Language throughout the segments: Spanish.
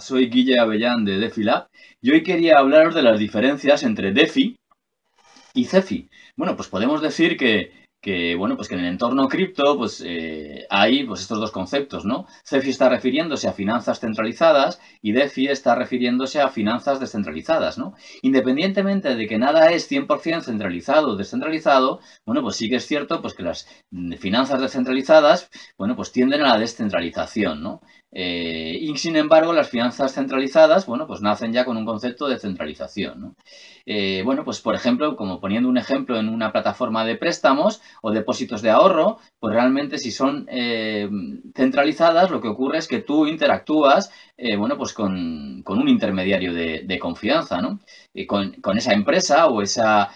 Soy Guille Avellán de DefiLab y hoy quería hablaros de las diferencias entre DeFi y CeFi. Bueno, pues podemos decir que, bueno, pues que en el entorno cripto pues, eh, hay pues, estos dos conceptos, ¿no? CeFi está refiriéndose a finanzas centralizadas y DeFi está refiriéndose a finanzas descentralizadas, ¿no? Independientemente de que nada es 100% centralizado o descentralizado, bueno, pues sí que es cierto pues, que las finanzas descentralizadas, bueno, pues tienden a la descentralización, ¿no? Eh, y sin embargo, las finanzas centralizadas, bueno, pues nacen ya con un concepto de centralización. Eh, bueno, pues por ejemplo, como poniendo un ejemplo en una plataforma de préstamos o depósitos de ahorro, pues realmente si son eh, centralizadas, lo que ocurre es que tú interactúas, bueno, pues con, un intermediario de, confianza, ¿no? Con, con, esa empresa o esa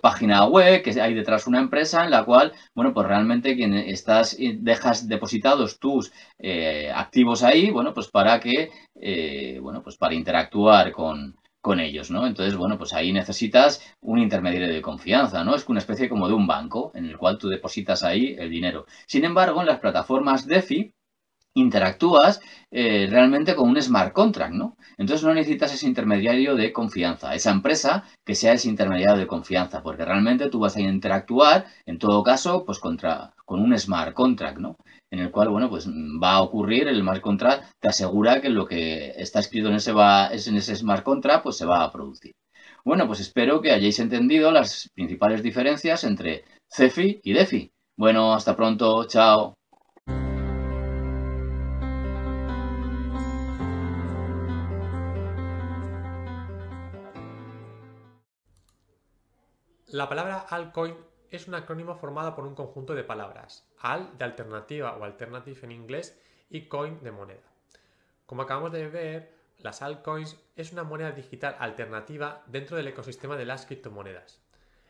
página web que hay detrás de una empresa en la cual, bueno, pues realmente quien estás, dejas depositados tus activos ahí, bueno, pues para que, eh, bueno, pues para interactuar con, con ellos, ¿no? Entonces, bueno, pues ahí necesitas un intermediario de confianza, ¿no? Es una especie como de un banco en el cual tú depositas ahí el dinero. Sin embargo, en las plataformas DeFi interactúas eh, realmente con un smart contract, ¿no? Entonces no necesitas ese intermediario de confianza, esa empresa que sea ese intermediario de confianza, porque realmente tú vas a interactuar, en todo caso, pues contra, con un smart contract, ¿no? en el cual, bueno, pues va a ocurrir, el smart contract te asegura que lo que está escrito en ese, va, en ese smart contract, pues se va a producir. Bueno, pues espero que hayáis entendido las principales diferencias entre CEFI y DeFi. Bueno, hasta pronto, chao. La palabra altcoin es un acrónimo formado por un conjunto de palabras, al de alternativa o alternative en inglés y coin de moneda. Como acabamos de ver, las altcoins es una moneda digital alternativa dentro del ecosistema de las criptomonedas.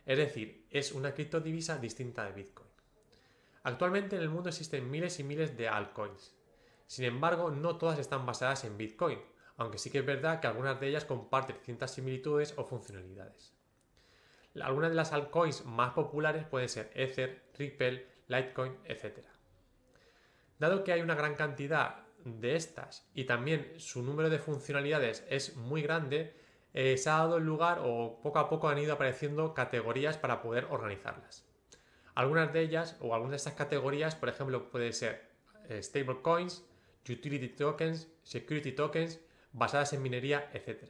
Es decir, es una criptodivisa distinta de Bitcoin. Actualmente en el mundo existen miles y miles de altcoins. Sin embargo, no todas están basadas en Bitcoin, aunque sí que es verdad que algunas de ellas comparten ciertas similitudes o funcionalidades. Algunas de las altcoins más populares pueden ser Ether, Ripple, Litecoin, etc. Dado que hay una gran cantidad de estas y también su número de funcionalidades es muy grande, eh, se ha dado lugar o poco a poco han ido apareciendo categorías para poder organizarlas. Algunas de ellas o algunas de estas categorías, por ejemplo, pueden ser eh, stablecoins, utility tokens, security tokens, basadas en minería, etc.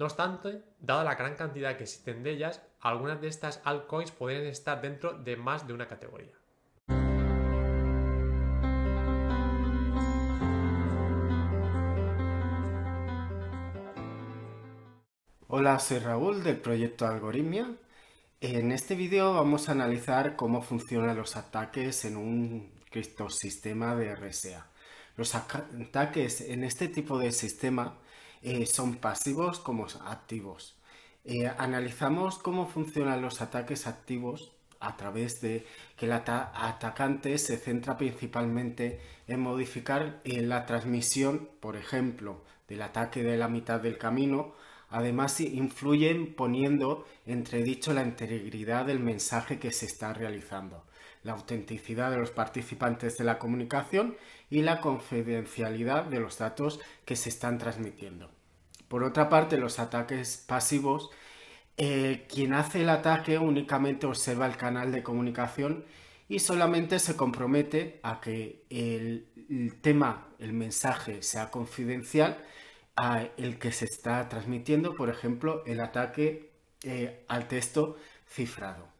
No obstante, dada la gran cantidad que existen de ellas, algunas de estas altcoins podrían estar dentro de más de una categoría. Hola, soy Raúl del proyecto Algoritmia. En este vídeo vamos a analizar cómo funcionan los ataques en un criptosistema de RSA. Los ataques en este tipo de sistema eh, son pasivos como activos. Eh, analizamos cómo funcionan los ataques activos a través de que el atacante se centra principalmente en modificar eh, la transmisión, por ejemplo, del ataque de la mitad del camino. Además, influyen poniendo entredicho la integridad del mensaje que se está realizando, la autenticidad de los participantes de la comunicación y la confidencialidad de los datos que se están transmitiendo. Por otra parte, los ataques pasivos, eh, quien hace el ataque únicamente observa el canal de comunicación y solamente se compromete a que el, tema, el mensaje sea confidencial a el que se está transmitiendo, por ejemplo, el ataque eh, al texto cifrado.